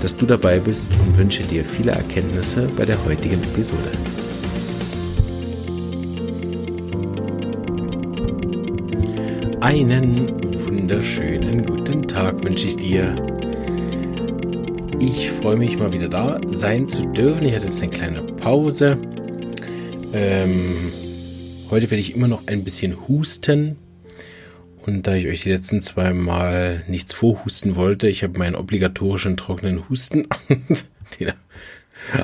dass du dabei bist und wünsche dir viele Erkenntnisse bei der heutigen Episode. Einen wunderschönen guten Tag wünsche ich dir. Ich freue mich mal wieder da sein zu dürfen. Ich hatte jetzt eine kleine Pause. Ähm, heute werde ich immer noch ein bisschen husten. Und da ich euch die letzten zwei Mal nichts vorhusten wollte, ich habe meinen obligatorischen trockenen Husten. Den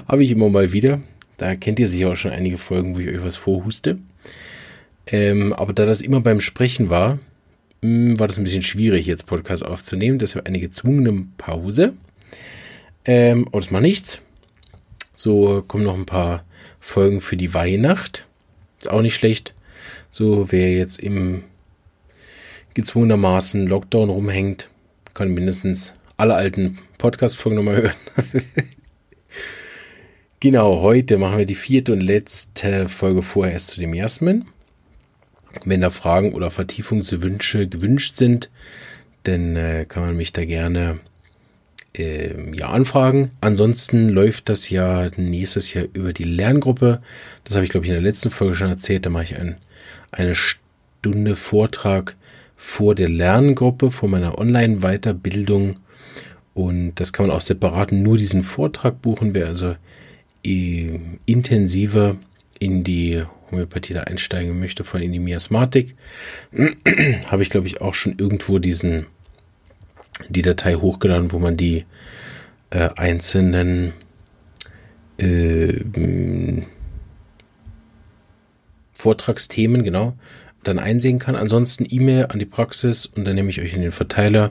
habe ich immer mal wieder. Da kennt ihr sicher auch schon einige Folgen, wo ich euch was vorhuste. Ähm, aber da das immer beim Sprechen war, hm, war das ein bisschen schwierig, jetzt Podcast aufzunehmen. Deshalb eine gezwungene Pause. Ähm, aber das macht nichts. So kommen noch ein paar Folgen für die Weihnacht. Ist auch nicht schlecht. So, wer jetzt im gezwungenermaßen Lockdown rumhängt, kann mindestens alle alten Podcast-Folgen nochmal hören. genau, heute machen wir die vierte und letzte Folge vorerst zu dem Jasmin. Wenn da Fragen oder Vertiefungswünsche gewünscht sind, dann äh, kann man mich da gerne äh, ja, anfragen. Ansonsten läuft das ja nächstes Jahr über die Lerngruppe. Das habe ich, glaube ich, in der letzten Folge schon erzählt. Da mache ich ein, eine Stunde Vortrag vor der Lerngruppe, vor meiner Online-Weiterbildung. Und das kann man auch separat nur diesen Vortrag buchen. Wer also äh, intensiver in die Homöopathie da einsteigen möchte, von in die Miasmatik, habe ich, glaube ich, auch schon irgendwo diesen, die Datei hochgeladen, wo man die äh, einzelnen äh, Vortragsthemen, genau, dann einsehen kann. Ansonsten E-Mail an die Praxis und dann nehme ich euch in den Verteiler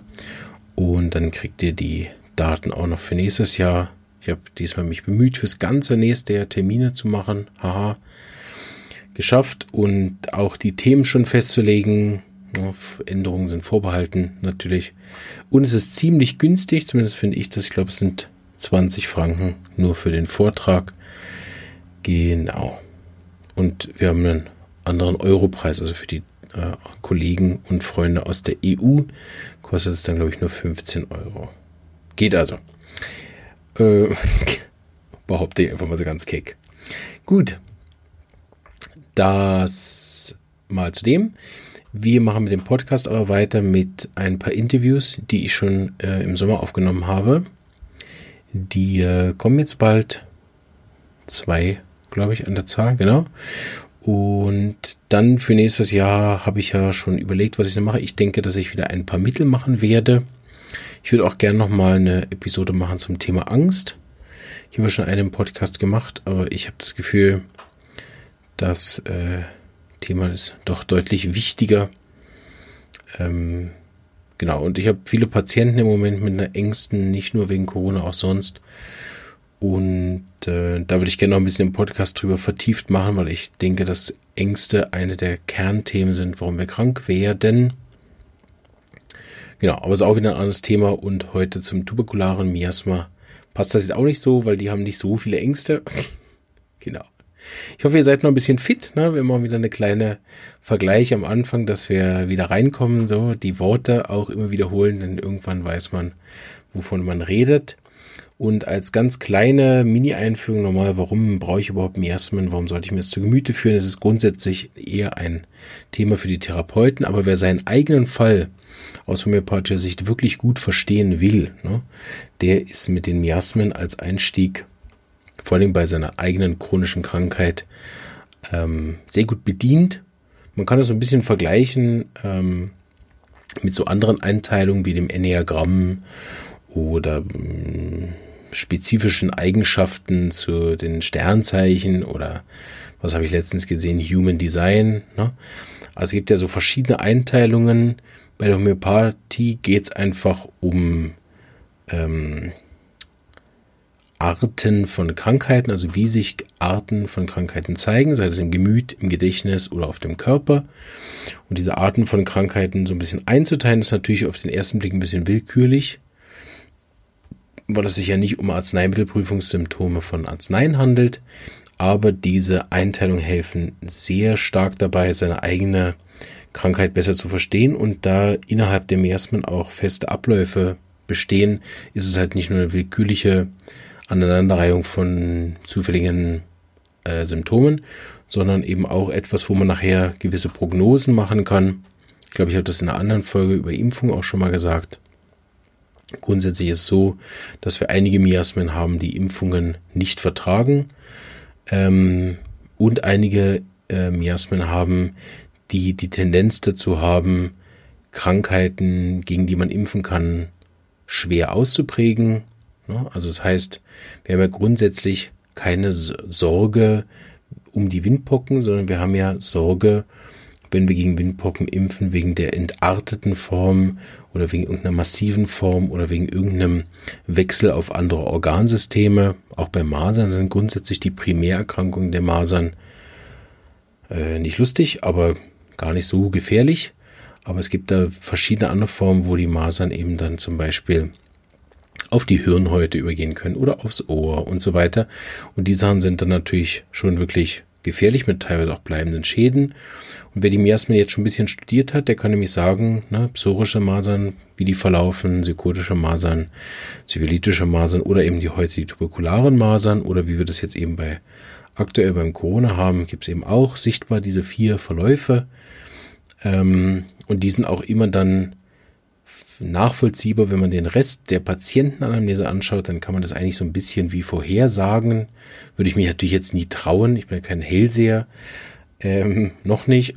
und dann kriegt ihr die Daten auch noch für nächstes Jahr. Ich habe diesmal mich bemüht, fürs ganze nächste Jahr Termine zu machen. Haha. Geschafft und auch die Themen schon festzulegen. Änderungen sind vorbehalten, natürlich. Und es ist ziemlich günstig, zumindest finde ich das. Ich glaube, es sind 20 Franken nur für den Vortrag. Genau. Und wir haben einen anderen Europreis, also für die äh, Kollegen und Freunde aus der EU, kostet es dann, glaube ich, nur 15 Euro. Geht also. Äh, behaupte ich einfach mal so ganz keck. Gut. Das mal zu dem. Wir machen mit dem Podcast aber weiter mit ein paar Interviews, die ich schon äh, im Sommer aufgenommen habe. Die äh, kommen jetzt bald. Zwei, glaube ich, an der Zahl, genau. Und dann für nächstes Jahr habe ich ja schon überlegt, was ich da mache. Ich denke, dass ich wieder ein paar Mittel machen werde. Ich würde auch gerne nochmal eine Episode machen zum Thema Angst. Ich habe schon einen Podcast gemacht, aber ich habe das Gefühl, das äh, Thema ist doch deutlich wichtiger. Ähm, genau, und ich habe viele Patienten im Moment mit einer Ängsten, nicht nur wegen Corona, auch sonst. Und äh, da würde ich gerne noch ein bisschen im Podcast drüber vertieft machen, weil ich denke, dass Ängste eine der Kernthemen sind, warum wir krank werden. Genau, aber es ist auch wieder ein anderes Thema und heute zum tuberkularen Miasma passt das jetzt auch nicht so, weil die haben nicht so viele Ängste. genau. Ich hoffe, ihr seid noch ein bisschen fit. Ne? Wir machen wieder eine kleine Vergleich am Anfang, dass wir wieder reinkommen, so die Worte auch immer wiederholen, denn irgendwann weiß man, wovon man redet. Und als ganz kleine Mini-Einführung nochmal, warum brauche ich überhaupt Miasmen? Warum sollte ich mir das zu Gemüte führen? Es ist grundsätzlich eher ein Thema für die Therapeuten, aber wer seinen eigenen Fall aus homöopathischer Sicht wirklich gut verstehen will, ne, der ist mit den Miasmen als Einstieg, vor allem bei seiner eigenen chronischen Krankheit, ähm, sehr gut bedient. Man kann das so ein bisschen vergleichen ähm, mit so anderen Einteilungen wie dem Enneagramm oder mm, spezifischen Eigenschaften zu den Sternzeichen oder was habe ich letztens gesehen, Human Design. Ne? Also es gibt ja so verschiedene Einteilungen. Bei der Homöopathie geht es einfach um ähm, Arten von Krankheiten, also wie sich Arten von Krankheiten zeigen, sei es im Gemüt, im Gedächtnis oder auf dem Körper. Und diese Arten von Krankheiten so ein bisschen einzuteilen, ist natürlich auf den ersten Blick ein bisschen willkürlich, weil es sich ja nicht um Arzneimittelprüfungssymptome von Arzneien handelt. Aber diese Einteilung helfen sehr stark dabei, seine eigene Krankheit besser zu verstehen und da innerhalb der Miasmen auch feste Abläufe bestehen, ist es halt nicht nur eine willkürliche Aneinanderreihung von zufälligen äh, Symptomen, sondern eben auch etwas, wo man nachher gewisse Prognosen machen kann. Ich glaube, ich habe das in einer anderen Folge über Impfung auch schon mal gesagt. Grundsätzlich ist es so, dass wir einige Miasmen haben, die Impfungen nicht vertragen ähm, und einige äh, Miasmen haben, die die Tendenz dazu haben, Krankheiten, gegen die man impfen kann, schwer auszuprägen Ne? Also das heißt, wir haben ja grundsätzlich keine Sorge um die Windpocken, sondern wir haben ja Sorge, wenn wir gegen Windpocken impfen, wegen der entarteten Form oder wegen irgendeiner massiven Form oder wegen irgendeinem Wechsel auf andere Organsysteme. Auch bei Masern sind grundsätzlich die Primärerkrankungen der Masern äh, nicht lustig, aber gar nicht so gefährlich. Aber es gibt da verschiedene andere Formen, wo die Masern eben dann zum Beispiel auf die Hirnhäute übergehen können oder aufs Ohr und so weiter. Und die Sachen sind dann natürlich schon wirklich gefährlich mit teilweise auch bleibenden Schäden. Und wer die Miasmen jetzt schon ein bisschen studiert hat, der kann nämlich sagen, ne, psorische Masern, wie die verlaufen, psychotische Masern, syphilitische Masern oder eben die heute die tuberkularen Masern oder wie wir das jetzt eben bei aktuell beim Corona haben, gibt es eben auch sichtbar diese vier Verläufe. Ähm, und die sind auch immer dann nachvollziehbar, wenn man den Rest der Patientenanamnese anschaut, dann kann man das eigentlich so ein bisschen wie vorhersagen. Würde ich mich natürlich jetzt nie trauen. Ich bin kein Hellseher. Ähm, noch nicht.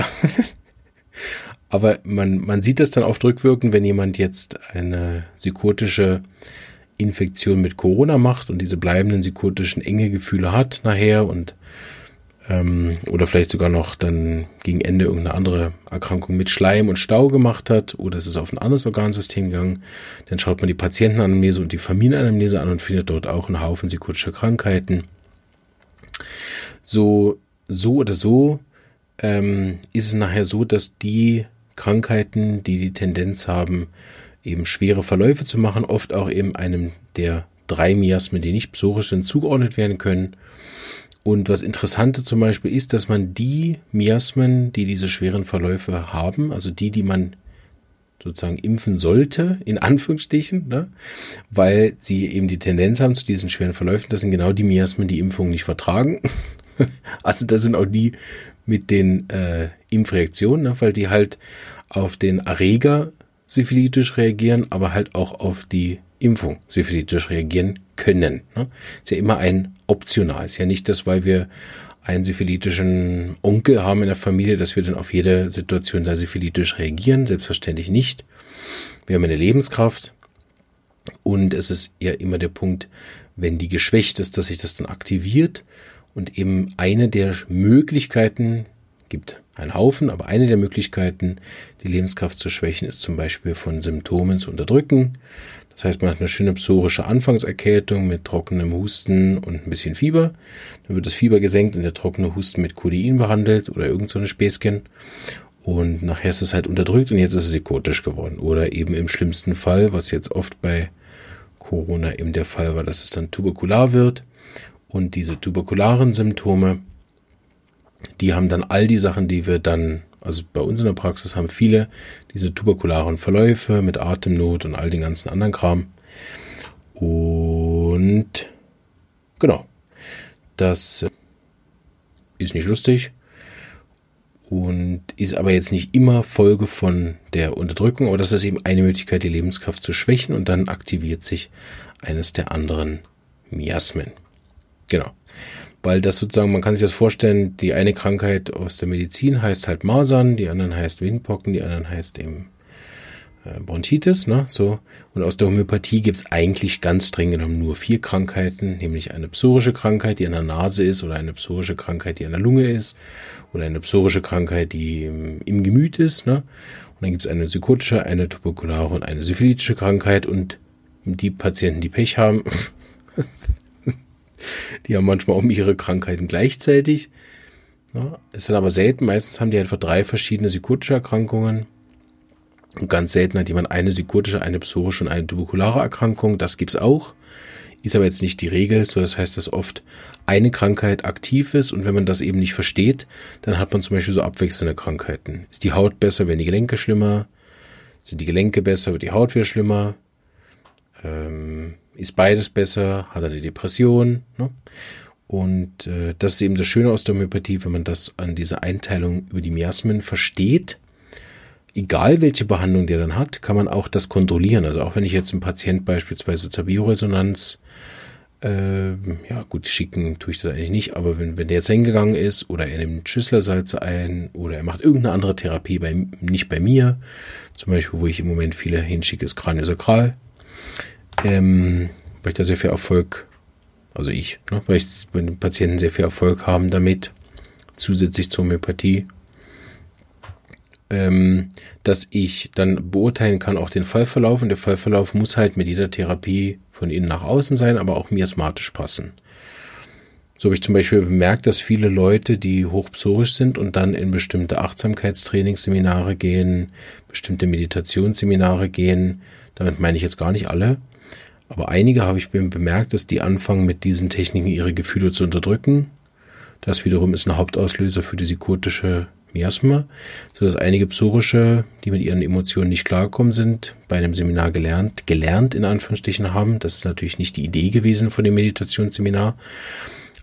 Aber man, man sieht das dann oft rückwirken, wenn jemand jetzt eine psychotische Infektion mit Corona macht und diese bleibenden psychotischen enge Gefühle hat nachher und ähm, oder vielleicht sogar noch dann gegen Ende irgendeine andere Erkrankung mit Schleim und Stau gemacht hat. Oder es ist auf ein anderes Organsystem gegangen, dann schaut man die Patientenanamnese und die Familienanamnese an und findet dort auch einen Haufen psychotischer Krankheiten. So, so oder so ähm, ist es nachher so, dass die Krankheiten, die die Tendenz haben, eben schwere Verläufe zu machen, oft auch eben einem der drei Miasmen, die nicht psorisch sind, zugeordnet werden können und was Interessante zum Beispiel ist, dass man die Miasmen, die diese schweren Verläufe haben, also die, die man sozusagen impfen sollte, in Anführungsstrichen, ne? weil sie eben die Tendenz haben zu diesen schweren Verläufen, das sind genau die Miasmen, die Impfungen nicht vertragen. also das sind auch die mit den äh, Impfreaktionen, ne? weil die halt auf den Erreger syphilitisch reagieren, aber halt auch auf die Impfung syphilitisch reagieren können. Ne? Ist ja immer ein optional. Ist ja nicht das, weil wir einen syphilitischen Onkel haben in der Familie, dass wir dann auf jede Situation da syphilitisch reagieren. Selbstverständlich nicht. Wir haben eine Lebenskraft und es ist ja immer der Punkt, wenn die geschwächt ist, dass sich das dann aktiviert und eben eine der Möglichkeiten gibt einen Haufen, aber eine der Möglichkeiten, die Lebenskraft zu schwächen, ist zum Beispiel von Symptomen zu unterdrücken. Das heißt, man hat eine schöne psorische Anfangserkältung mit trockenem Husten und ein bisschen Fieber. Dann wird das Fieber gesenkt und der trockene Husten mit Codein behandelt oder irgend so eine Späßchen. Und nachher ist es halt unterdrückt und jetzt ist es psychotisch geworden. Oder eben im schlimmsten Fall, was jetzt oft bei Corona eben der Fall war, dass es dann tuberkular wird. Und diese tuberkularen Symptome, die haben dann all die Sachen, die wir dann also bei uns in der Praxis haben viele diese tuberkularen Verläufe mit Atemnot und all den ganzen anderen Kram. Und genau, das ist nicht lustig und ist aber jetzt nicht immer Folge von der Unterdrückung, aber das ist eben eine Möglichkeit, die Lebenskraft zu schwächen und dann aktiviert sich eines der anderen Miasmen. Genau weil das sozusagen, man kann sich das vorstellen, die eine Krankheit aus der Medizin heißt halt Masern, die anderen heißt Windpocken, die anderen heißt eben äh, Bronchitis, ne, so. Und aus der Homöopathie gibt's eigentlich ganz streng genommen nur vier Krankheiten, nämlich eine psorische Krankheit, die an der Nase ist, oder eine psorische Krankheit, die an der Lunge ist, oder eine psorische Krankheit, die im, im Gemüt ist, ne. Und dann gibt's eine psychotische, eine tuberkulare und eine syphilitische Krankheit und die Patienten, die Pech haben, Die haben manchmal auch ihre Krankheiten gleichzeitig. Ja, ist dann aber selten. Meistens haben die einfach drei verschiedene psychotische Erkrankungen. Und ganz selten hat jemand eine psychotische, eine psorische und eine tuberkulare Erkrankung. Das gibt's auch. Ist aber jetzt nicht die Regel. So, das heißt, dass oft eine Krankheit aktiv ist und wenn man das eben nicht versteht, dann hat man zum Beispiel so abwechselnde Krankheiten. Ist die Haut besser, werden die Gelenke schlimmer? Sind die Gelenke besser, wird die Haut wieder schlimmer? Ähm, ist beides besser? Hat er eine Depression? Ne? Und äh, das ist eben das Schöne aus der Homöopathie, wenn man das an dieser Einteilung über die Miasmen versteht. Egal welche Behandlung der dann hat, kann man auch das kontrollieren. Also auch wenn ich jetzt einen Patient beispielsweise zur Bioresonanz, äh, ja gut, schicken tue ich das eigentlich nicht, aber wenn, wenn der jetzt hingegangen ist oder er nimmt Schüsslersalze ein oder er macht irgendeine andere Therapie, bei, nicht bei mir, zum Beispiel, wo ich im Moment viele hinschicke, ist Kraniosakral, ähm, weil ich da sehr viel Erfolg also ich, ne, weil ich bei den Patienten sehr viel Erfolg haben damit, zusätzlich zur Homöopathie, ähm, dass ich dann beurteilen kann auch den Fallverlauf und der Fallverlauf muss halt mit jeder Therapie von innen nach außen sein, aber auch miasmatisch passen. So habe ich zum Beispiel bemerkt, dass viele Leute, die hochpsorisch sind und dann in bestimmte Achtsamkeitstrainingsseminare gehen, bestimmte Meditationsseminare gehen, damit meine ich jetzt gar nicht alle, aber einige habe ich bemerkt, dass die anfangen mit diesen Techniken ihre Gefühle zu unterdrücken. Das wiederum ist ein Hauptauslöser für die psychotische Miasma, sodass einige psorische, die mit ihren Emotionen nicht klargekommen sind, bei einem Seminar gelernt, gelernt in Anführungsstrichen haben. Das ist natürlich nicht die Idee gewesen von dem Meditationsseminar.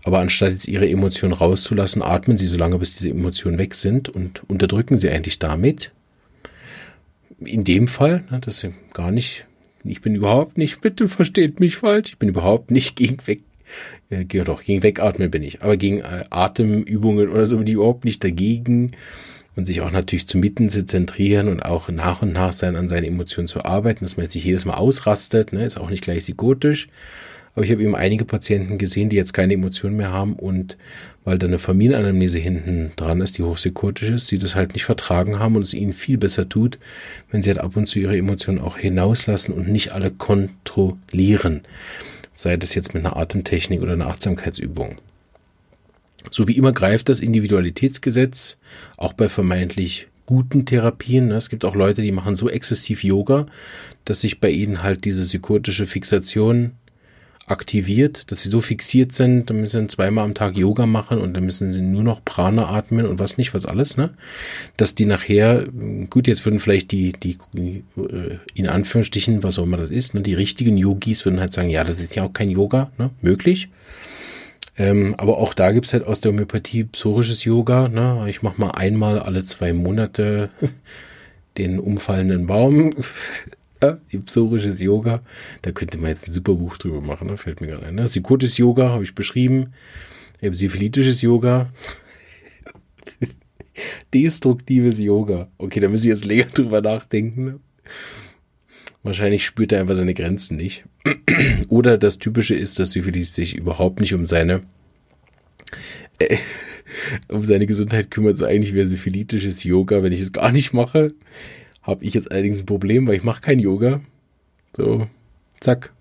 Aber anstatt jetzt ihre Emotionen rauszulassen, atmen sie so lange, bis diese Emotionen weg sind und unterdrücken sie eigentlich damit. In dem Fall, das ist gar nicht ich bin überhaupt nicht, bitte versteht mich falsch, ich bin überhaupt nicht gegen weg, äh, doch, gegen Wegatmen bin ich, aber gegen äh, Atemübungen oder so bin ich überhaupt nicht dagegen und sich auch natürlich zu mitten zu zentrieren und auch nach und nach sein, an seinen Emotionen zu arbeiten, dass man jetzt nicht jedes Mal ausrastet, ne, ist auch nicht gleich psychotisch. Aber ich habe eben einige Patienten gesehen, die jetzt keine Emotionen mehr haben und weil da eine Familienanamnese hinten dran ist, die hochpsychotisch ist, die das halt nicht vertragen haben und es ihnen viel besser tut, wenn sie halt ab und zu ihre Emotionen auch hinauslassen und nicht alle kontrollieren. Sei das jetzt mit einer Atemtechnik oder einer Achtsamkeitsübung. So wie immer greift das Individualitätsgesetz auch bei vermeintlich guten Therapien. Es gibt auch Leute, die machen so exzessiv Yoga, dass sich bei ihnen halt diese psychotische Fixation aktiviert, dass sie so fixiert sind, dann müssen sie zweimal am Tag Yoga machen und dann müssen sie nur noch Prana atmen und was nicht, was alles, ne? Dass die nachher, gut, jetzt würden vielleicht die, die, äh, in Anführungsstrichen, was auch immer das ist, ne, die richtigen Yogis würden halt sagen, ja, das ist ja auch kein Yoga, ne? Möglich. Ähm, aber auch da gibt's halt aus der Homöopathie psorisches Yoga, ne? Ich mache mal einmal alle zwei Monate den umfallenden Baum ja, Psorisches Yoga. Da könnte man jetzt ein super Buch drüber machen, ne? fällt mir gerade ein. Ne? Yoga habe ich beschrieben. Syphilitisches Yoga. Destruktives Yoga. Okay, da muss ich jetzt länger drüber nachdenken. Ne? Wahrscheinlich spürt er einfach seine Grenzen nicht. Oder das Typische ist, dass Syphilis sich überhaupt nicht um seine äh, um seine Gesundheit kümmert. So eigentlich wäre syphilitisches Yoga, wenn ich es gar nicht mache. Habe ich jetzt allerdings ein Problem, weil ich mache kein Yoga. So, zack.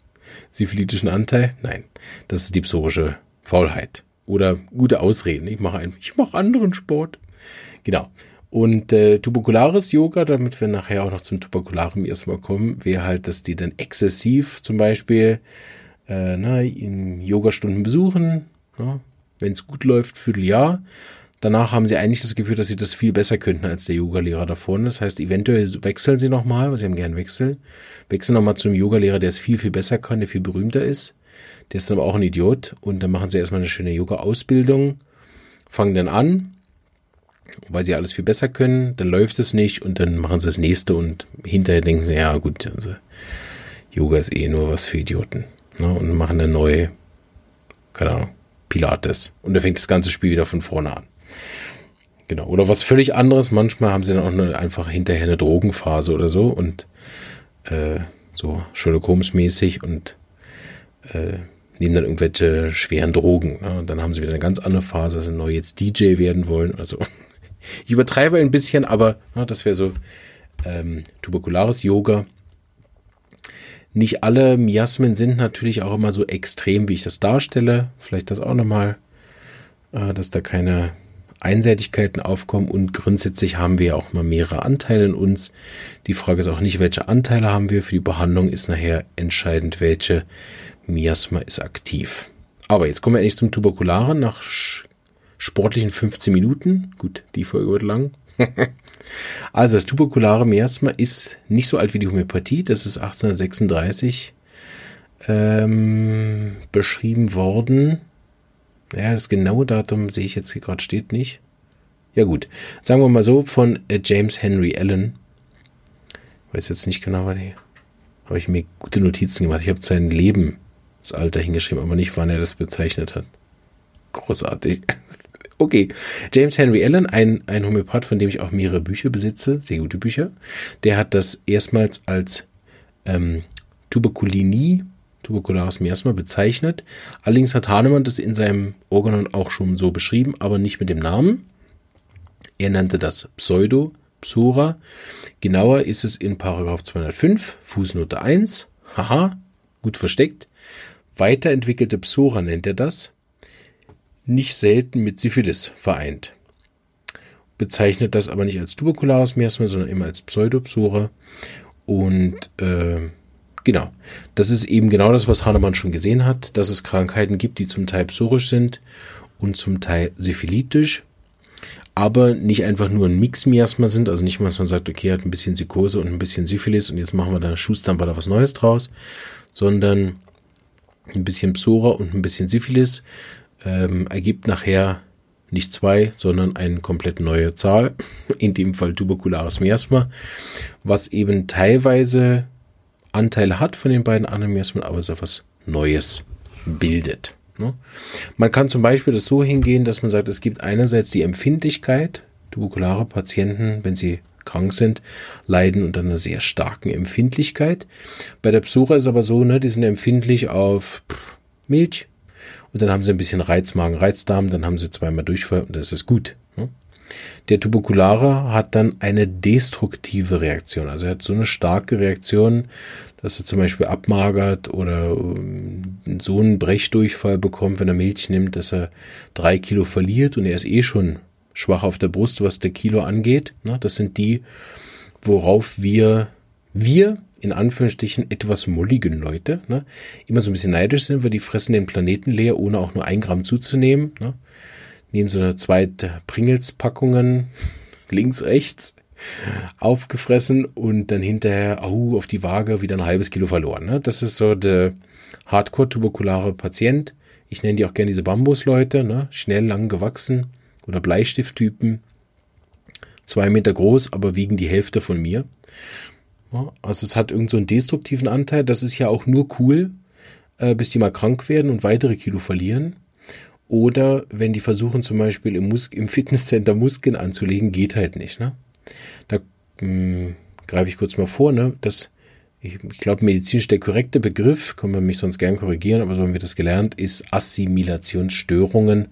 Syphilitischen Anteil? Nein. Das ist die psorische Faulheit. Oder gute Ausreden. Ich mache ich mache anderen Sport. Genau. Und äh, tuberkulares Yoga, damit wir nachher auch noch zum tuberkularen erstmal kommen, wäre halt, dass die dann exzessiv zum Beispiel äh, na, in Yogastunden besuchen. Wenn es gut läuft, Vierteljahr. Danach haben sie eigentlich das Gefühl, dass sie das viel besser könnten als der Yogalehrer da vorne. Das heißt, eventuell wechseln sie nochmal, weil sie haben gern Wechsel. Wechseln nochmal zu einem Yogalehrer, der es viel, viel besser kann, der viel berühmter ist. Der ist dann aber auch ein Idiot. Und dann machen sie erstmal eine schöne Yoga-Ausbildung, fangen dann an, weil sie alles viel besser können. Dann läuft es nicht und dann machen sie das nächste und hinterher denken sie, ja gut, also Yoga ist eh nur was für Idioten. Ne? Und machen dann neu, keine Ahnung, Pilates. Und dann fängt das ganze Spiel wieder von vorne an. Genau. Oder was völlig anderes. Manchmal haben sie dann auch eine, einfach hinterher eine Drogenphase oder so und äh, so Sherlock Holmes mäßig und äh, nehmen dann irgendwelche schweren Drogen. Ne? Und dann haben sie wieder eine ganz andere Phase, dass sie neu jetzt DJ werden wollen. Also ich übertreibe ein bisschen, aber ne, das wäre so ähm, tuberkulares Yoga. Nicht alle Miasmen sind natürlich auch immer so extrem, wie ich das darstelle. Vielleicht das auch nochmal, äh, dass da keine Einseitigkeiten aufkommen und grundsätzlich haben wir auch mal mehrere Anteile in uns. Die Frage ist auch nicht, welche Anteile haben wir. Für die Behandlung ist nachher entscheidend, welche Miasma ist aktiv. Aber jetzt kommen wir endlich zum Tuberkularen nach sportlichen 15 Minuten. Gut, die Folge wird lang. also das tuberkulare Miasma ist nicht so alt wie die Homöopathie. Das ist 1836 ähm, beschrieben worden. Ja, das genaue Datum sehe ich jetzt hier gerade steht nicht. Ja gut, sagen wir mal so von äh, James Henry Allen. Weiß jetzt nicht genau, wann habe ich mir gute Notizen gemacht. Ich habe sein Lebensalter hingeschrieben, aber nicht, wann er das bezeichnet hat. Großartig. Okay, James Henry Allen, ein, ein Homöopath, von dem ich auch mehrere Bücher besitze, sehr gute Bücher, der hat das erstmals als ähm, Tuberkulinie tuberkulares Miasma bezeichnet. Allerdings hat Hahnemann das in seinem Organon auch schon so beschrieben, aber nicht mit dem Namen. Er nannte das Pseudo Psora. Genauer ist es in Paragraph 205, Fußnote 1. Haha, gut versteckt. Weiterentwickelte Psora nennt er das. Nicht selten mit Syphilis vereint. Bezeichnet das aber nicht als tuberkulares Miasma, sondern immer als Pseudopsora. Und äh, Genau. Das ist eben genau das, was Hahnemann schon gesehen hat, dass es Krankheiten gibt, die zum Teil psorisch sind und zum Teil syphilitisch, aber nicht einfach nur ein Mixmiasma sind, also nicht mal, dass man sagt, okay, er hat ein bisschen Psychose und ein bisschen Syphilis und jetzt machen wir da, schustern da was Neues draus, sondern ein bisschen Psora und ein bisschen Syphilis ähm, ergibt nachher nicht zwei, sondern eine komplett neue Zahl, in dem Fall tuberkulares Miasma, was eben teilweise Anteile hat von den beiden Anamnesmen, aber so etwas Neues bildet. Ne? Man kann zum Beispiel das so hingehen, dass man sagt, es gibt einerseits die Empfindlichkeit, tuberkulare Patienten, wenn sie krank sind, leiden unter einer sehr starken Empfindlichkeit. Bei der Psora ist aber so, ne, die sind empfindlich auf Milch und dann haben sie ein bisschen Reizmagen, Reizdarm, dann haben sie zweimal Durchfall und das ist gut. Ne? Der Tuberkulare hat dann eine destruktive Reaktion. Also er hat so eine starke Reaktion, dass er zum Beispiel abmagert oder ähm, so einen Brechdurchfall bekommt, wenn er Milch nimmt, dass er drei Kilo verliert und er ist eh schon schwach auf der Brust, was der Kilo angeht. Das sind die, worauf wir, wir in Anführungsstrichen etwas mulligen Leute, ne, immer so ein bisschen neidisch sind, weil die fressen den Planeten leer, ohne auch nur ein Gramm zuzunehmen. Ne nehmen so eine zweite Pringles-Packungen links, rechts aufgefressen und dann hinterher au, auf die Waage wieder ein halbes Kilo verloren. Ne? Das ist so der Hardcore-tuberkulare Patient. Ich nenne die auch gerne diese Bambusleute, ne? schnell lang gewachsen oder Bleistifttypen. Zwei Meter groß, aber wiegen die Hälfte von mir. Also es hat irgend so einen destruktiven Anteil. Das ist ja auch nur cool, äh, bis die mal krank werden und weitere Kilo verlieren. Oder wenn die versuchen zum Beispiel im, Mus im Fitnesscenter Muskeln anzulegen, geht halt nicht. Ne? Da hm, greife ich kurz mal vor, ne? Das, ich, ich glaube, medizinisch der korrekte Begriff, kann man mich sonst gern korrigieren, aber so haben wir das gelernt, ist Assimilationsstörungen.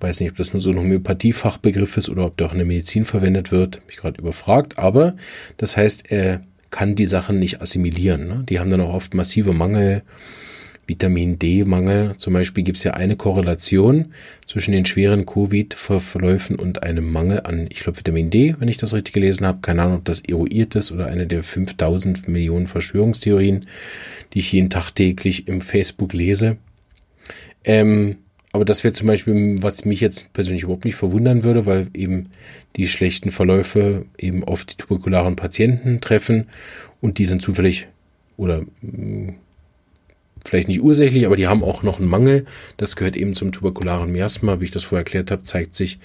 Weiß nicht, ob das nur so ein Homöopathiefachbegriff ist oder ob der auch in der Medizin verwendet wird. Mich gerade überfragt. Aber das heißt, er kann die Sachen nicht assimilieren. Ne? Die haben dann auch oft massive Mangel Vitamin D-Mangel. Zum Beispiel gibt es ja eine Korrelation zwischen den schweren Covid-Verläufen und einem Mangel an, ich glaube, Vitamin D, wenn ich das richtig gelesen habe. Keine Ahnung, ob das eruiert ist oder eine der 5000 Millionen Verschwörungstheorien, die ich jeden Tag täglich im Facebook lese. Ähm, aber das wäre zum Beispiel, was mich jetzt persönlich überhaupt nicht verwundern würde, weil eben die schlechten Verläufe eben auf die tuberkularen Patienten treffen und die dann zufällig oder mh, vielleicht nicht ursächlich, aber die haben auch noch einen Mangel. Das gehört eben zum tuberkularen Miasma. Wie ich das vorher erklärt habe, zeigt sich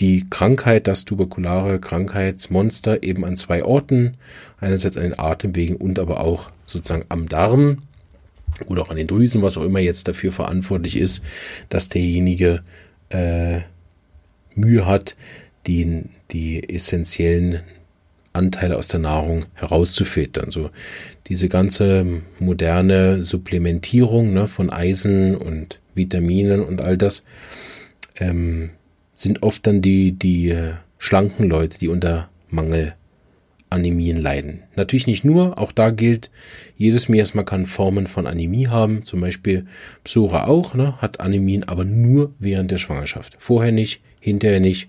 die Krankheit, das tuberkulare Krankheitsmonster eben an zwei Orten. Einerseits an den Atemwegen und aber auch sozusagen am Darm oder auch an den Drüsen, was auch immer jetzt dafür verantwortlich ist, dass derjenige äh, Mühe hat, die, die essentiellen Anteile aus der Nahrung herauszufiltern. So diese ganze moderne Supplementierung ne, von Eisen und Vitaminen und all das ähm, sind oft dann die, die äh, schlanken Leute, die unter Mangel Anämien leiden. Natürlich nicht nur, auch da gilt, jedes Miasma kann Formen von Anämie haben, zum Beispiel Psora auch, ne, hat Anämien, aber nur während der Schwangerschaft. Vorher nicht, hinterher nicht,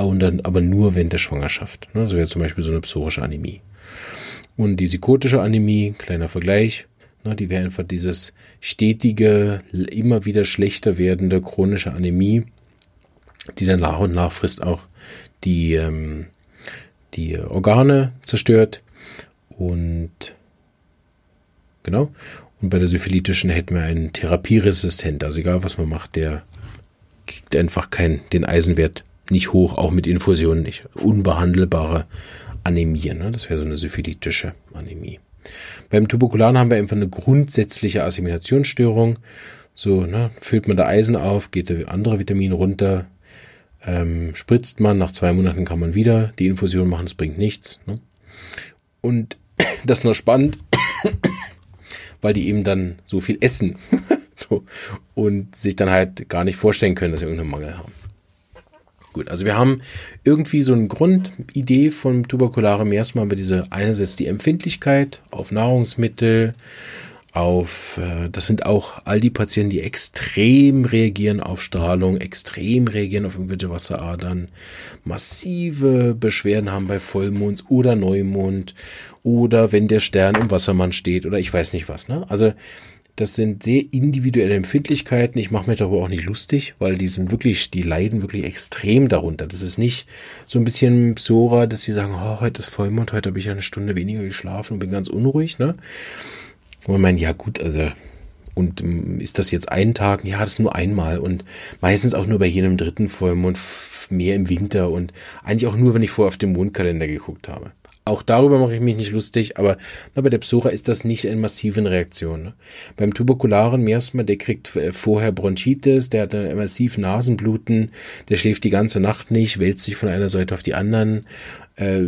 und dann aber nur während der Schwangerschaft. Ne, das wäre zum Beispiel so eine psorische Anämie. Und die psychotische Anämie, kleiner Vergleich, ne, die wäre einfach dieses stetige, immer wieder schlechter werdende chronische Anämie, die dann nach und nach frisst auch die ähm, die Organe zerstört und genau. Und bei der syphilitischen hätten wir einen therapieresistent, also egal was man macht, der kriegt einfach keinen, den Eisenwert nicht hoch, auch mit Infusionen nicht. Unbehandelbare Anämie, ne? das wäre so eine syphilitische Anämie. Beim Tuberkularen haben wir einfach eine grundsätzliche Assimilationsstörung. So, ne, füllt man da Eisen auf, geht der andere Vitamin runter, ähm, spritzt man, nach zwei Monaten kann man wieder die Infusion machen, das bringt nichts. Ne? Und das ist nur spannend, weil die eben dann so viel essen so, und sich dann halt gar nicht vorstellen können, dass sie irgendeinen Mangel haben. Gut, also wir haben irgendwie so eine Grundidee von Tuberkulare erstmal bei diese einerseits die Empfindlichkeit auf Nahrungsmittel, auf, äh, das sind auch all die Patienten, die extrem reagieren auf Strahlung, extrem reagieren auf irgendwelche Wasseradern, massive Beschwerden haben bei Vollmond oder Neumond oder wenn der Stern im Wassermann steht oder ich weiß nicht was. Ne? Also das sind sehr individuelle Empfindlichkeiten. Ich mache mir darüber auch nicht lustig, weil die sind wirklich, die leiden wirklich extrem darunter. Das ist nicht so ein bisschen Psora, dass sie sagen, oh, heute ist Vollmond, heute habe ich eine Stunde weniger geschlafen und bin ganz unruhig. Ne? Und man meint, ja gut, also und ähm, ist das jetzt ein Tag? Ja, das nur einmal und meistens auch nur bei jedem dritten Vollmond, mehr im Winter und eigentlich auch nur, wenn ich vorher auf den Mondkalender geguckt habe. Auch darüber mache ich mich nicht lustig, aber na, bei der Psora ist das nicht in massiven Reaktionen. Ne? Beim tuberkularen Miasma, der kriegt äh, vorher Bronchitis, der hat eine massiv Nasenbluten, der schläft die ganze Nacht nicht, wälzt sich von einer Seite auf die anderen, äh,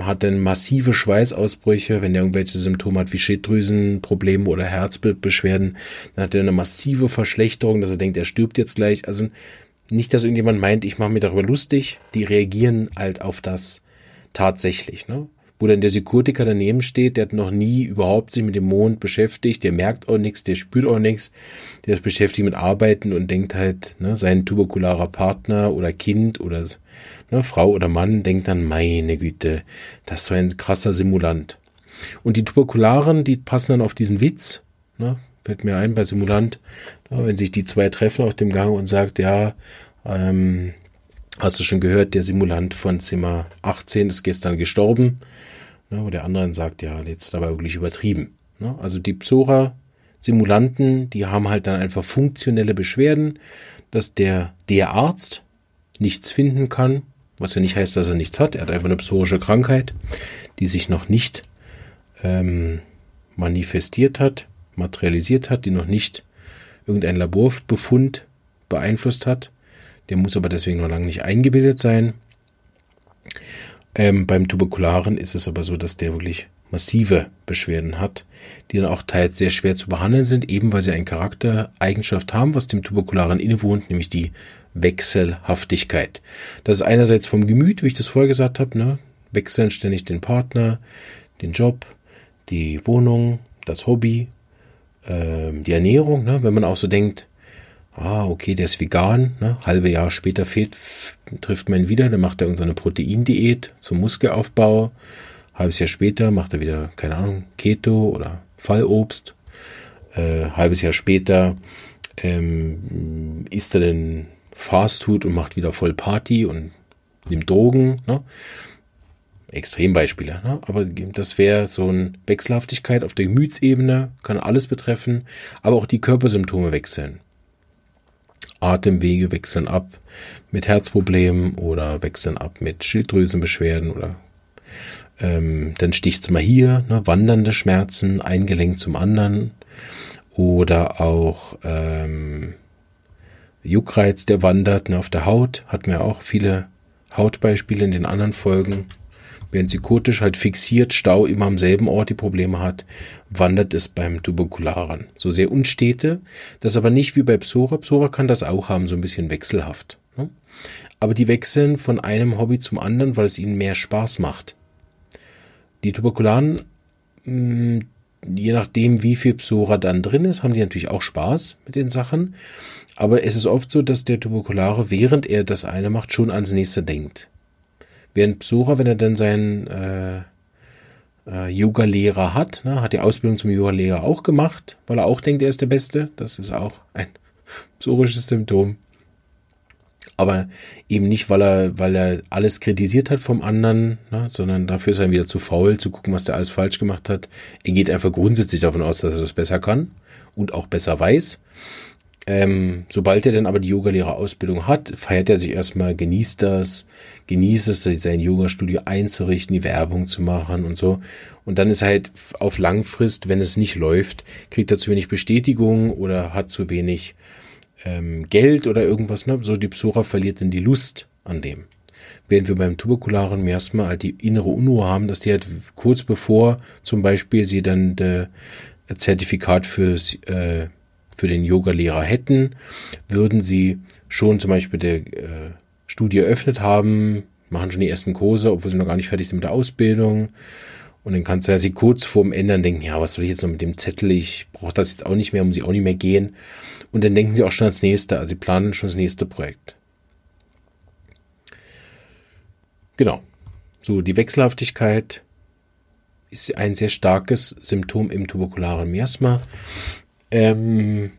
hat dann massive Schweißausbrüche, wenn der irgendwelche Symptome hat wie Schilddrüsenprobleme oder Herzbildbeschwerden, dann hat er eine massive Verschlechterung, dass er denkt, er stirbt jetzt gleich. Also nicht, dass irgendjemand meint, ich mache mir darüber lustig, die reagieren halt auf das tatsächlich. Ne? wo dann der Sekuritiker daneben steht, der hat noch nie überhaupt sich mit dem Mond beschäftigt, der merkt auch nichts, der spürt auch nichts, der ist beschäftigt mit Arbeiten und denkt halt, ne, sein tuberkularer Partner oder Kind oder ne, Frau oder Mann denkt dann, meine Güte, das so ein krasser Simulant. Und die Tuberkularen, die passen dann auf diesen Witz, ne, fällt mir ein bei Simulant, ne, wenn sich die zwei treffen auf dem Gang und sagt, ja, ähm, Hast du schon gehört, der Simulant von Zimmer 18 ist gestern gestorben. Ne, wo der andere sagt, ja, jetzt hat er aber wirklich übertrieben. Ne? Also die Psora-Simulanten, die haben halt dann einfach funktionelle Beschwerden, dass der, der Arzt nichts finden kann, was ja nicht heißt, dass er nichts hat. Er hat einfach eine psorische Krankheit, die sich noch nicht ähm, manifestiert hat, materialisiert hat, die noch nicht irgendein Laborbefund beeinflusst hat. Der muss aber deswegen noch lange nicht eingebildet sein. Ähm, beim Tuberkularen ist es aber so, dass der wirklich massive Beschwerden hat, die dann auch teils sehr schwer zu behandeln sind, eben weil sie eine Charaktereigenschaft haben, was dem Tuberkularen innewohnt, nämlich die Wechselhaftigkeit. Das ist einerseits vom Gemüt, wie ich das vorher gesagt habe, ne? wechseln ständig den Partner, den Job, die Wohnung, das Hobby, äh, die Ernährung. Ne? Wenn man auch so denkt, ah, okay, der ist vegan, ne? halbe Jahr später fehlt, trifft man ihn wieder, dann macht er irgendeine Proteindiät zum Muskelaufbau, halbes Jahr später macht er wieder, keine Ahnung, Keto oder Fallobst, äh, halbes Jahr später ähm, isst er dann Fastfood und macht wieder voll Party und nimmt Drogen, ne? Extrembeispiele, ne? aber das wäre so eine Wechselhaftigkeit auf der Gemütsebene, kann alles betreffen, aber auch die Körpersymptome wechseln. Atemwege wechseln ab mit Herzproblemen oder wechseln ab mit Schilddrüsenbeschwerden oder ähm, dann sticht's mal hier, ne, wandernde Schmerzen, ein Gelenk zum anderen oder auch ähm, Juckreiz, der wandert ne, auf der Haut, hat mir auch viele Hautbeispiele in den anderen Folgen Während psychotisch halt fixiert Stau immer am selben Ort die Probleme hat, wandert es beim Tuberkularen. So sehr unstete, das aber nicht wie bei Psora. Psora kann das auch haben, so ein bisschen wechselhaft. Ne? Aber die wechseln von einem Hobby zum anderen, weil es ihnen mehr Spaß macht. Die Tuberkularen, mh, je nachdem, wie viel Psora dann drin ist, haben die natürlich auch Spaß mit den Sachen. Aber es ist oft so, dass der Tuberkulare, während er das eine macht, schon ans nächste denkt. Während Psora, wenn er dann seinen äh, äh, Yoga-Lehrer hat, ne, hat die Ausbildung zum Yoga-Lehrer auch gemacht, weil er auch denkt, er ist der Beste. Das ist auch ein psorisches Symptom. Aber eben nicht, weil er, weil er alles kritisiert hat vom anderen, ne, sondern dafür ist er wieder zu faul, zu gucken, was der alles falsch gemacht hat. Er geht einfach grundsätzlich davon aus, dass er das besser kann und auch besser weiß. Ähm, sobald er dann aber die Yogalehrerausbildung hat, feiert er sich erstmal, genießt das, genießt es, sein Yoga-Studio einzurichten, die Werbung zu machen und so. Und dann ist halt auf Langfrist, wenn es nicht läuft, kriegt er zu wenig Bestätigung oder hat zu wenig ähm, Geld oder irgendwas. Ne? So die Psora verliert dann die Lust an dem. Während wir beim tuberkularen Miasma halt die innere Unruhe haben, dass die halt kurz bevor zum Beispiel sie dann de, Zertifikat fürs äh, für den Yoga-Lehrer hätten, würden sie schon zum Beispiel der äh, Studie eröffnet haben, machen schon die ersten Kurse, obwohl sie noch gar nicht fertig sind mit der Ausbildung. Und dann kannst du ja sie kurz vorm Ändern denken, ja, was soll ich jetzt noch mit dem Zettel? Ich brauche das jetzt auch nicht mehr, muss ich auch nicht mehr gehen. Und dann denken sie auch schon ans nächste, also sie planen schon das nächste Projekt. Genau. So, die Wechselhaftigkeit ist ein sehr starkes Symptom im tuberkularen Miasma. Ähm,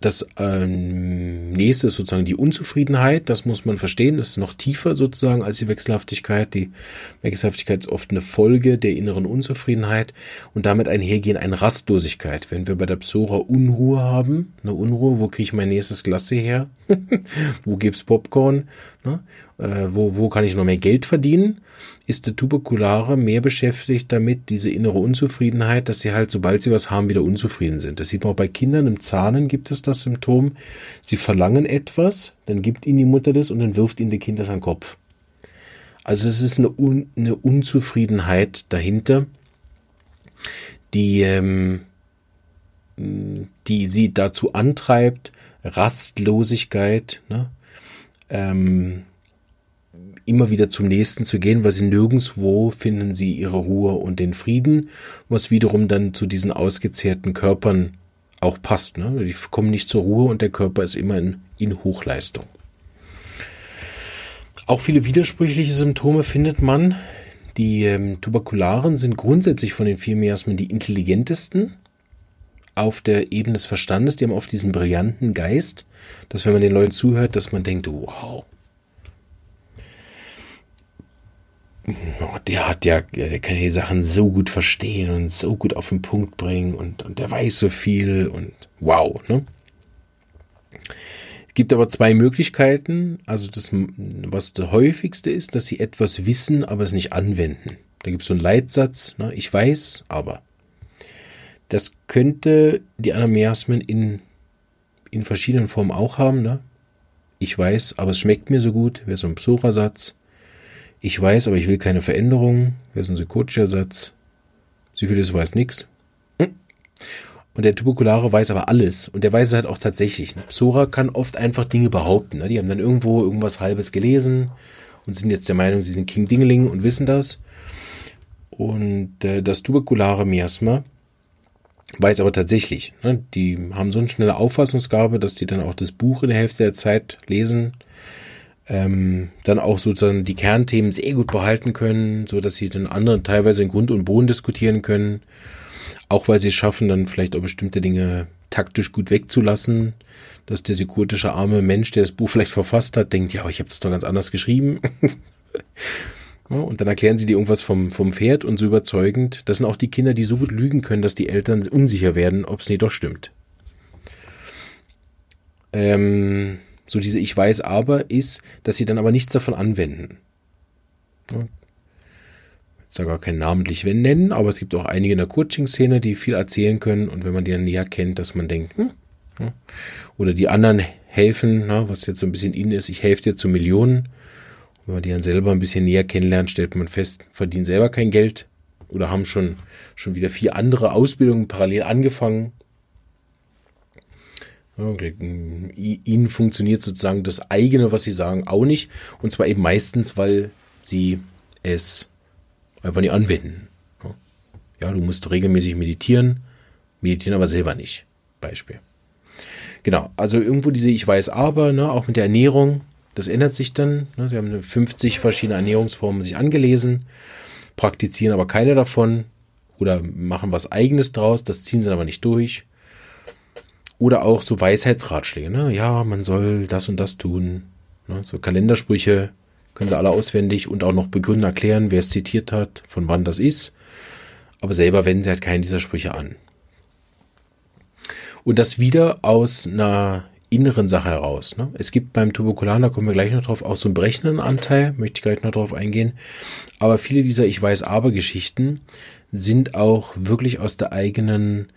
das ähm, nächste ist sozusagen die Unzufriedenheit. Das muss man verstehen. Das ist noch tiefer sozusagen als die Wechselhaftigkeit. Die Wechselhaftigkeit ist oft eine Folge der inneren Unzufriedenheit und damit einhergehen eine Rastlosigkeit. Wenn wir bei der Psora Unruhe haben, eine Unruhe, wo kriege ich mein nächstes Glas her? wo gibt's Popcorn? Ne? Äh, wo, wo kann ich noch mehr Geld verdienen? Ist der Tuberkulare mehr beschäftigt damit, diese innere Unzufriedenheit, dass sie halt, sobald sie was haben, wieder unzufrieden sind. Das sieht man auch bei Kindern. Im Zahnen gibt es das Symptom. Sie verlangen etwas, dann gibt ihnen die Mutter das und dann wirft ihnen das Kind das an den Kopf. Also es ist eine, Un eine Unzufriedenheit dahinter, die, ähm, die sie dazu antreibt, Rastlosigkeit, ne? ähm, immer wieder zum nächsten zu gehen, weil sie nirgendswo finden sie ihre Ruhe und den Frieden, was wiederum dann zu diesen ausgezehrten Körpern auch passt. Ne? Die kommen nicht zur Ruhe und der Körper ist immer in, in Hochleistung. Auch viele widersprüchliche Symptome findet man. Die ähm, Tuberkularen sind grundsätzlich von den vier Miasmen die intelligentesten auf der Ebene des Verstandes. Die haben oft diesen brillanten Geist, dass wenn man den Leuten zuhört, dass man denkt, wow, der hat ja, der kann die Sachen so gut verstehen und so gut auf den Punkt bringen und, und der weiß so viel und wow, ne? Es gibt aber zwei Möglichkeiten. Also das, was das häufigste ist, dass sie etwas wissen, aber es nicht anwenden. Da gibt es so einen Leitsatz, ne? ich weiß, aber. Das könnte die Anamiasmen in, in verschiedenen Formen auch haben. Ne? Ich weiß, aber es schmeckt mir so gut, wäre so ein Psora-Satz. Ich weiß, aber ich will keine Veränderung. Wäre so ein psychotischer Satz. Syphilis weiß nichts. Hm. Und der Tuberkulare weiß aber alles. Und der weiß es halt auch tatsächlich. Psora kann oft einfach Dinge behaupten. Ne? Die haben dann irgendwo irgendwas Halbes gelesen und sind jetzt der Meinung, sie sind King Dingeling und wissen das. Und äh, das tuberkulare Miasma weiß aber tatsächlich. Ne? Die haben so eine schnelle Auffassungsgabe, dass die dann auch das Buch in der Hälfte der Zeit lesen ähm, dann auch sozusagen die Kernthemen sehr gut behalten können, so dass sie dann anderen teilweise in Grund und Boden diskutieren können. Auch weil sie es schaffen, dann vielleicht auch bestimmte Dinge taktisch gut wegzulassen, dass der psychotische arme Mensch, der das Buch vielleicht verfasst hat, denkt, ja, ich habe das doch ganz anders geschrieben. und dann erklären sie dir irgendwas vom, vom Pferd und so überzeugend. Das sind auch die Kinder, die so gut lügen können, dass die Eltern unsicher werden, ob es nicht doch stimmt. Ähm, so diese Ich weiß aber ist, dass sie dann aber nichts davon anwenden. Ich sage gar keinen namentlich nennen, aber es gibt auch einige in der Coaching-Szene, die viel erzählen können und wenn man die dann näher kennt, dass man denkt, hm, oder die anderen helfen, na, was jetzt so ein bisschen in ist, ich helfe dir zu Millionen. wenn man die dann selber ein bisschen näher kennenlernt, stellt man fest, verdienen selber kein Geld oder haben schon, schon wieder vier andere Ausbildungen parallel angefangen Ihnen funktioniert sozusagen das eigene, was Sie sagen, auch nicht. Und zwar eben meistens, weil Sie es Einfach nicht anwenden. Ja, du musst regelmäßig meditieren, meditieren aber selber nicht. Beispiel. Genau, also irgendwo diese Ich weiß aber, ne, auch mit der Ernährung, das ändert sich dann. Ne, sie haben 50 verschiedene Ernährungsformen sich angelesen, praktizieren aber keine davon oder machen was eigenes draus, das ziehen sie dann aber nicht durch. Oder auch so Weisheitsratschläge, ne? Ja, man soll das und das tun. Ne? So Kalendersprüche können sie alle auswendig und auch noch begründen, erklären, wer es zitiert hat, von wann das ist. Aber selber wenden sie halt keinen dieser Sprüche an. Und das wieder aus einer inneren Sache heraus. Ne? Es gibt beim Tuberkulan, da kommen wir gleich noch drauf, auch so einen berechnenden Anteil, möchte ich gleich noch drauf eingehen. Aber viele dieser Ich weiß aber Geschichten sind auch wirklich aus der eigenen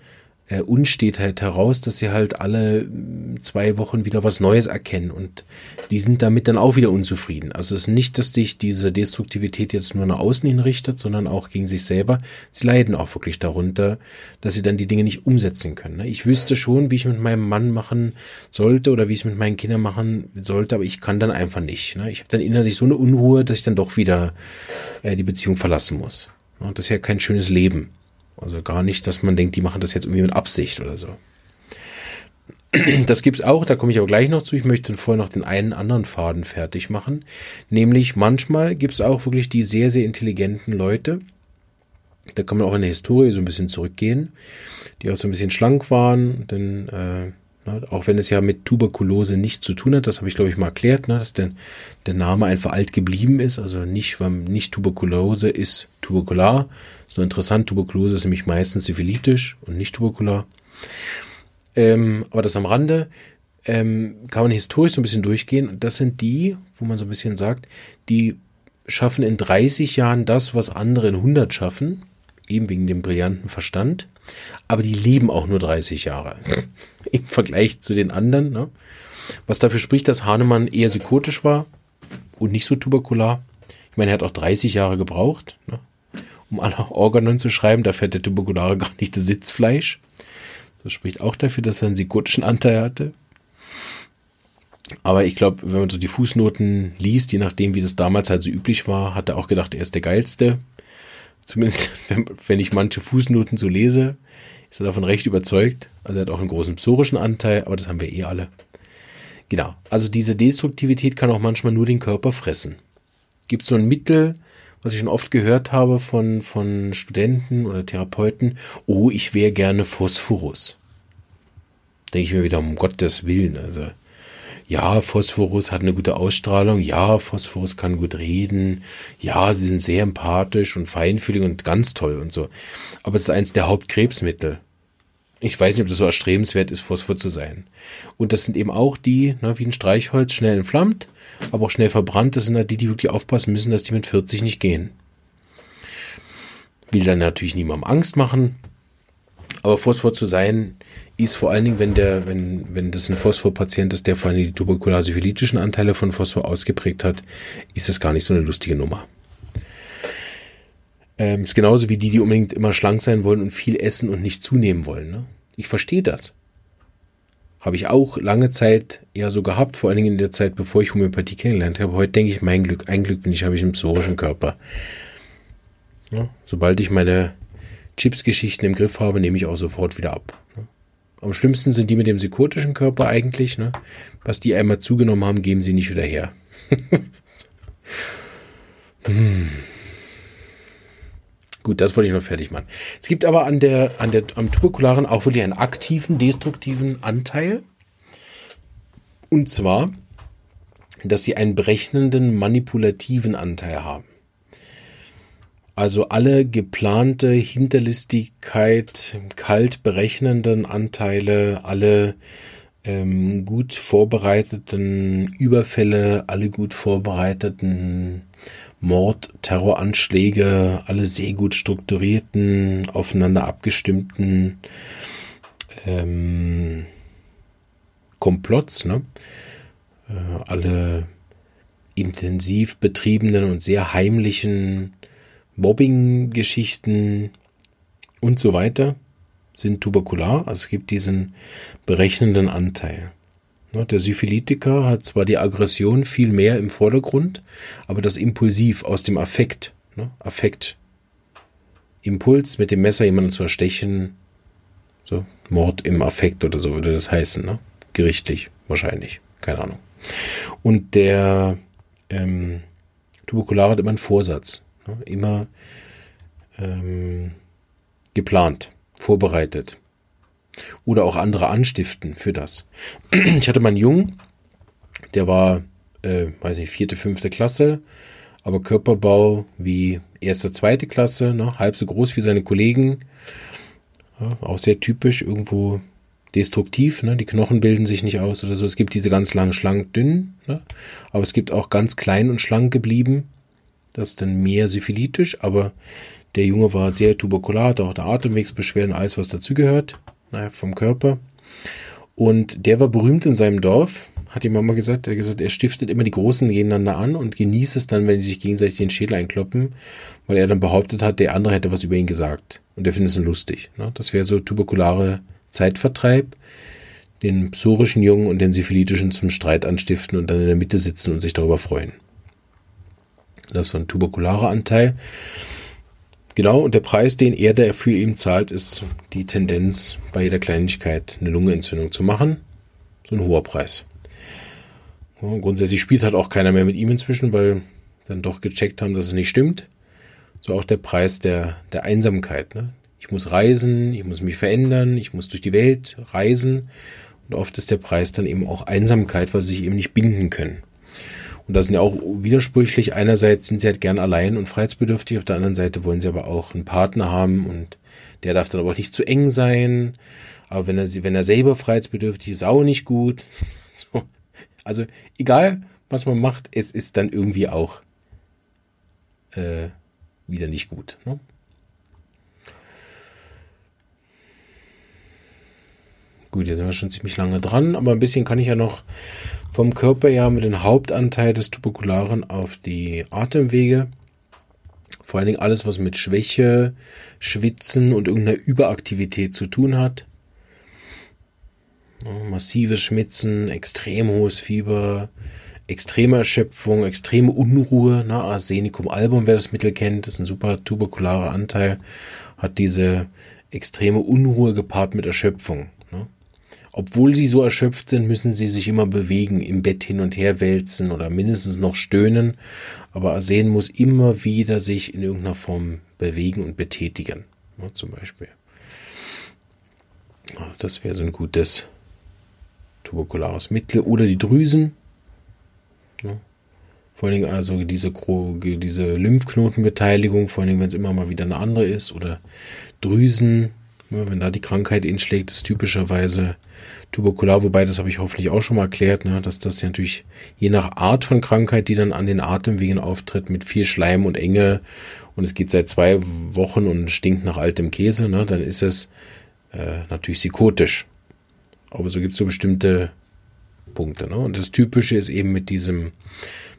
äh, Unstetheit heraus, dass sie halt alle mm, zwei Wochen wieder was Neues erkennen und die sind damit dann auch wieder unzufrieden. Also es ist nicht, dass dich diese Destruktivität jetzt nur nach außen hin richtet, sondern auch gegen sich selber. Sie leiden auch wirklich darunter, dass sie dann die Dinge nicht umsetzen können. Ne? Ich wüsste schon, wie ich mit meinem Mann machen sollte oder wie ich es mit meinen Kindern machen sollte, aber ich kann dann einfach nicht. Ne? Ich habe dann innerlich so eine Unruhe, dass ich dann doch wieder äh, die Beziehung verlassen muss. Und das ist ja kein schönes Leben. Also gar nicht, dass man denkt, die machen das jetzt irgendwie mit Absicht oder so. Das gibt's auch, da komme ich aber gleich noch zu. Ich möchte vorher noch den einen anderen Faden fertig machen. Nämlich manchmal gibt's auch wirklich die sehr, sehr intelligenten Leute. Da kann man auch in der Historie so ein bisschen zurückgehen, die auch so ein bisschen schlank waren, denn äh, Ne, auch wenn es ja mit Tuberkulose nichts zu tun hat, das habe ich glaube ich mal erklärt, ne, dass der, der Name einfach alt geblieben ist. Also nicht, weil nicht Tuberkulose ist tuberkular. Ist nur interessant, Tuberkulose ist nämlich meistens syphilitisch und nicht tuberkular. Ähm, aber das am Rande ähm, kann man historisch so ein bisschen durchgehen. Und das sind die, wo man so ein bisschen sagt, die schaffen in 30 Jahren das, was andere in 100 schaffen, eben wegen dem brillanten Verstand. Aber die leben auch nur 30 Jahre im Vergleich zu den anderen. Ne? Was dafür spricht, dass Hahnemann eher psychotisch war und nicht so tuberkular. Ich meine, er hat auch 30 Jahre gebraucht, ne? um alle Organon zu schreiben. Da fährt der Tuberkulare gar nicht das Sitzfleisch. Das spricht auch dafür, dass er einen psychotischen Anteil hatte. Aber ich glaube, wenn man so die Fußnoten liest, je nachdem, wie das damals halt so üblich war, hat er auch gedacht, er ist der Geilste. Zumindest, wenn, wenn ich manche Fußnoten so lese, ist er davon recht überzeugt. Also er hat auch einen großen psorischen Anteil, aber das haben wir eh alle. Genau. Also diese Destruktivität kann auch manchmal nur den Körper fressen. Gibt so ein Mittel, was ich schon oft gehört habe von, von Studenten oder Therapeuten. Oh, ich wäre gerne Phosphorus. Denke ich mir wieder, um Gottes Willen. Also ja, Phosphorus hat eine gute Ausstrahlung, ja, Phosphorus kann gut reden, ja, sie sind sehr empathisch und feinfühlig und ganz toll und so. Aber es ist eins der Hauptkrebsmittel. Ich weiß nicht, ob das so erstrebenswert ist, Phosphor zu sein. Und das sind eben auch die, ne, wie ein Streichholz, schnell entflammt, aber auch schnell verbrannt. Das sind halt die, die wirklich aufpassen müssen, dass die mit 40 nicht gehen. Will dann natürlich niemandem Angst machen. Aber Phosphor zu sein, ist vor allen Dingen, wenn der, wenn, wenn das ein Phosphorpatient ist, der vor allem die tuberkulose-philitischen Anteile von Phosphor ausgeprägt hat, ist das gar nicht so eine lustige Nummer. Ähm, ist genauso wie die, die unbedingt immer schlank sein wollen und viel essen und nicht zunehmen wollen. Ne? Ich verstehe das. Habe ich auch lange Zeit eher so gehabt, vor allen Dingen in der Zeit, bevor ich Homöopathie kennengelernt habe. Heute denke ich, mein Glück, ein Glück bin ich, habe ich einen psorischen Körper. Ja, sobald ich meine Chips-Geschichten im Griff habe, nehme ich auch sofort wieder ab. Ne? Am schlimmsten sind die mit dem psychotischen Körper eigentlich. Ne? Was die einmal zugenommen haben, geben sie nicht wieder her. hm. Gut, das wollte ich noch fertig machen. Es gibt aber an der, an der, am Tuberkularen auch wirklich einen aktiven, destruktiven Anteil. Und zwar, dass sie einen berechnenden, manipulativen Anteil haben. Also alle geplante Hinterlistigkeit, kalt berechnenden Anteile, alle ähm, gut vorbereiteten Überfälle, alle gut vorbereiteten Mord, Terroranschläge, alle sehr gut strukturierten, aufeinander abgestimmten ähm, Komplotts, ne? Äh, alle intensiv betriebenen und sehr heimlichen Mobbing-Geschichten und so weiter sind tuberkular. Also es gibt diesen berechnenden Anteil. Ne, der Syphilitiker hat zwar die Aggression viel mehr im Vordergrund, aber das impulsiv aus dem Affekt. Ne, Affekt Impuls, mit dem Messer jemanden zu erstechen. So, Mord im Affekt oder so würde das heißen, ne? Gerichtlich, wahrscheinlich. Keine Ahnung. Und der ähm, Tuberkular hat immer einen Vorsatz. Ne? Immer ähm, geplant, vorbereitet. Oder auch andere anstiften für das. Ich hatte meinen Jungen, der war, äh, weiß nicht, vierte, fünfte Klasse, aber Körperbau wie erste, zweite Klasse, ne? halb so groß wie seine Kollegen. Ja, auch sehr typisch, irgendwo destruktiv, ne? die Knochen bilden sich nicht aus oder so. Es gibt diese ganz langen, schlank, dünn, ne? aber es gibt auch ganz klein und schlank geblieben. Das ist dann mehr syphilitisch, aber der Junge war sehr tuberkular, hatte auch der Atemwegsbeschwerden, alles was dazugehört, naja, vom Körper. Und der war berühmt in seinem Dorf, hat die Mama gesagt. Er hat gesagt, er stiftet immer die Großen gegeneinander an und genießt es dann, wenn die sich gegenseitig den Schädel einkloppen, weil er dann behauptet hat, der andere hätte was über ihn gesagt. Und der findet es lustig. Ne? Das wäre so tuberkulare Zeitvertreib, den psorischen Jungen und den syphilitischen zum Streit anstiften und dann in der Mitte sitzen und sich darüber freuen. Das war ein tuberkularer Anteil. Genau, und der Preis, den er der für ihn zahlt, ist die Tendenz, bei jeder Kleinigkeit eine Lungenentzündung zu machen. So ein hoher Preis. Ja, grundsätzlich spielt halt auch keiner mehr mit ihm inzwischen, weil dann doch gecheckt haben, dass es nicht stimmt. So auch der Preis der, der Einsamkeit. Ne? Ich muss reisen, ich muss mich verändern, ich muss durch die Welt reisen. Und oft ist der Preis dann eben auch Einsamkeit, weil sie sich eben nicht binden können. Und das sind ja auch widersprüchlich. Einerseits sind sie halt gern allein und freiheitsbedürftig, auf der anderen Seite wollen sie aber auch einen Partner haben und der darf dann aber auch nicht zu eng sein. Aber wenn er, wenn er selber freiheitsbedürftig ist, auch nicht gut. So. Also egal, was man macht, es ist dann irgendwie auch äh, wieder nicht gut. Ne? Gut, jetzt sind wir schon ziemlich lange dran, aber ein bisschen kann ich ja noch vom Körper her wir den Hauptanteil des Tuberkularen auf die Atemwege. Vor allen Dingen alles, was mit Schwäche, Schwitzen und irgendeiner Überaktivität zu tun hat. Massives Schwitzen, extrem hohes Fieber, extreme Erschöpfung, extreme Unruhe. Na, Arsenicum album, wer das Mittel kennt, ist ein super tuberkularer Anteil, hat diese extreme Unruhe gepaart mit Erschöpfung. Obwohl sie so erschöpft sind, müssen sie sich immer bewegen, im Bett hin und her wälzen oder mindestens noch stöhnen. Aber Arsen muss immer wieder sich in irgendeiner Form bewegen und betätigen. Ja, zum Beispiel. Das wäre so ein gutes tuberkulares Mittel. Oder die Drüsen. Ja. Vor allen Dingen also diese, diese Lymphknotenbeteiligung, vor allen Dingen, wenn es immer mal wieder eine andere ist. Oder Drüsen, wenn da die Krankheit inschlägt, ist typischerweise tuberkular, wobei das habe ich hoffentlich auch schon mal erklärt, ne, dass das ja natürlich je nach Art von Krankheit, die dann an den Atemwegen auftritt, mit viel Schleim und Enge und es geht seit zwei Wochen und stinkt nach altem Käse, ne, dann ist es äh, natürlich psychotisch. Aber so gibt es so bestimmte Punkte. Ne? Und das Typische ist eben mit diesem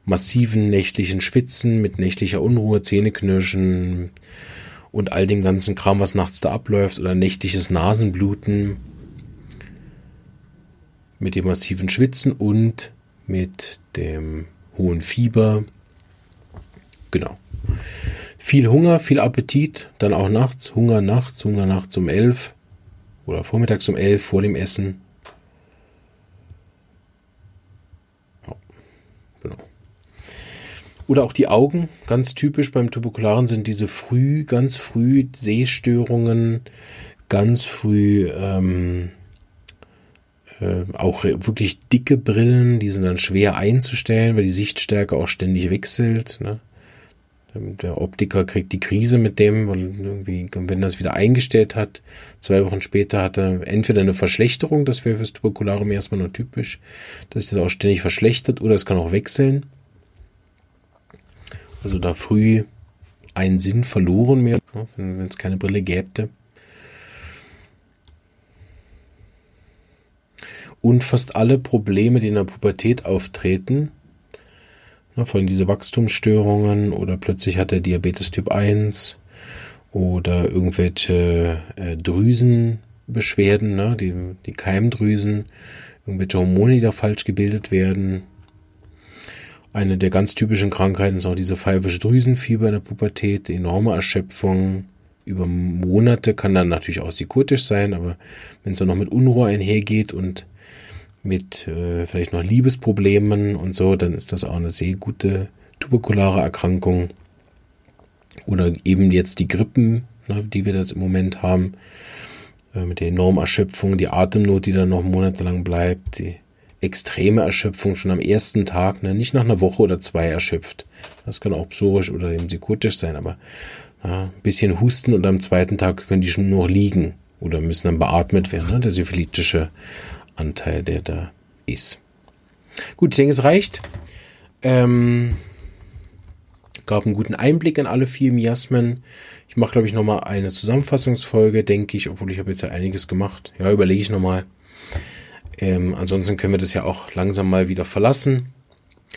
massiven nächtlichen Schwitzen, mit nächtlicher Unruhe, Zähneknirschen, und all dem ganzen Kram, was nachts da abläuft oder nächtliches Nasenbluten mit dem massiven Schwitzen und mit dem hohen Fieber. Genau. Viel Hunger, viel Appetit, dann auch nachts, Hunger nachts, Hunger nachts um elf oder vormittags um elf vor dem Essen. Oder auch die Augen, ganz typisch beim Tuberkularen sind diese früh, ganz früh Sehstörungen, ganz früh ähm, äh, auch wirklich dicke Brillen, die sind dann schwer einzustellen, weil die Sichtstärke auch ständig wechselt. Ne? Der Optiker kriegt die Krise mit dem, weil irgendwie, wenn er es wieder eingestellt hat, zwei Wochen später hat er entweder eine Verschlechterung, das wäre fürs Tuberkularium erstmal nur typisch, dass sich das auch ständig verschlechtert, oder es kann auch wechseln. Also da früh einen Sinn verloren mehr, ne, wenn es keine Brille gäbe. Und fast alle Probleme, die in der Pubertät auftreten, ne, vor allem diese Wachstumsstörungen oder plötzlich hat er Diabetes Typ 1 oder irgendwelche äh, Drüsenbeschwerden, ne, die, die Keimdrüsen, irgendwelche Hormone, die da falsch gebildet werden, eine der ganz typischen Krankheiten ist auch diese pfeifische Drüsenfieber in der Pubertät, enorme Erschöpfung, über Monate kann dann natürlich auch psychotisch sein, aber wenn es dann noch mit Unruhe einhergeht und mit äh, vielleicht noch Liebesproblemen und so, dann ist das auch eine sehr gute tuberkulare Erkrankung. Oder eben jetzt die Grippen, ne, die wir das im Moment haben, äh, mit der enormen Erschöpfung, die Atemnot, die dann noch monatelang bleibt, die extreme Erschöpfung schon am ersten Tag, ne, nicht nach einer Woche oder zwei erschöpft. Das kann auch psorisch oder eben psychotisch sein, aber ja, ein bisschen husten und am zweiten Tag können die schon nur liegen oder müssen dann beatmet werden, ne, der syphilitische Anteil, der da ist. Gut, ich denke, es reicht. Ähm, gab einen guten Einblick in alle vier Miasmen. Ich mache, glaube ich, nochmal eine Zusammenfassungsfolge, denke ich, obwohl ich habe jetzt ja einiges gemacht. Ja, überlege ich nochmal. Ähm, ansonsten können wir das ja auch langsam mal wieder verlassen.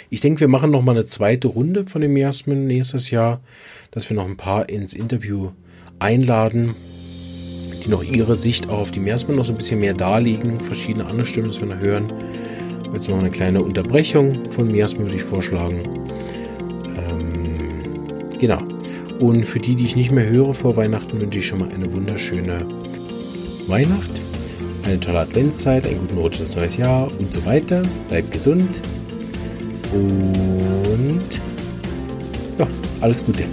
Ich denke, wir machen nochmal eine zweite Runde von den Miasmen nächstes Jahr, dass wir noch ein paar ins Interview einladen die noch ihre Sicht auf die Miasmen noch so ein bisschen mehr darlegen, verschiedene andere Stimmen, das wir noch hören. Jetzt noch eine kleine Unterbrechung von Miasmen würde ich vorschlagen. Ähm, genau. Und für die, die ich nicht mehr höre vor Weihnachten, wünsche ich schon mal eine wunderschöne Weihnacht, eine tolle Adventszeit, einen guten Rutsch ins neues Jahr und so weiter. Bleibt gesund und ja, alles Gute.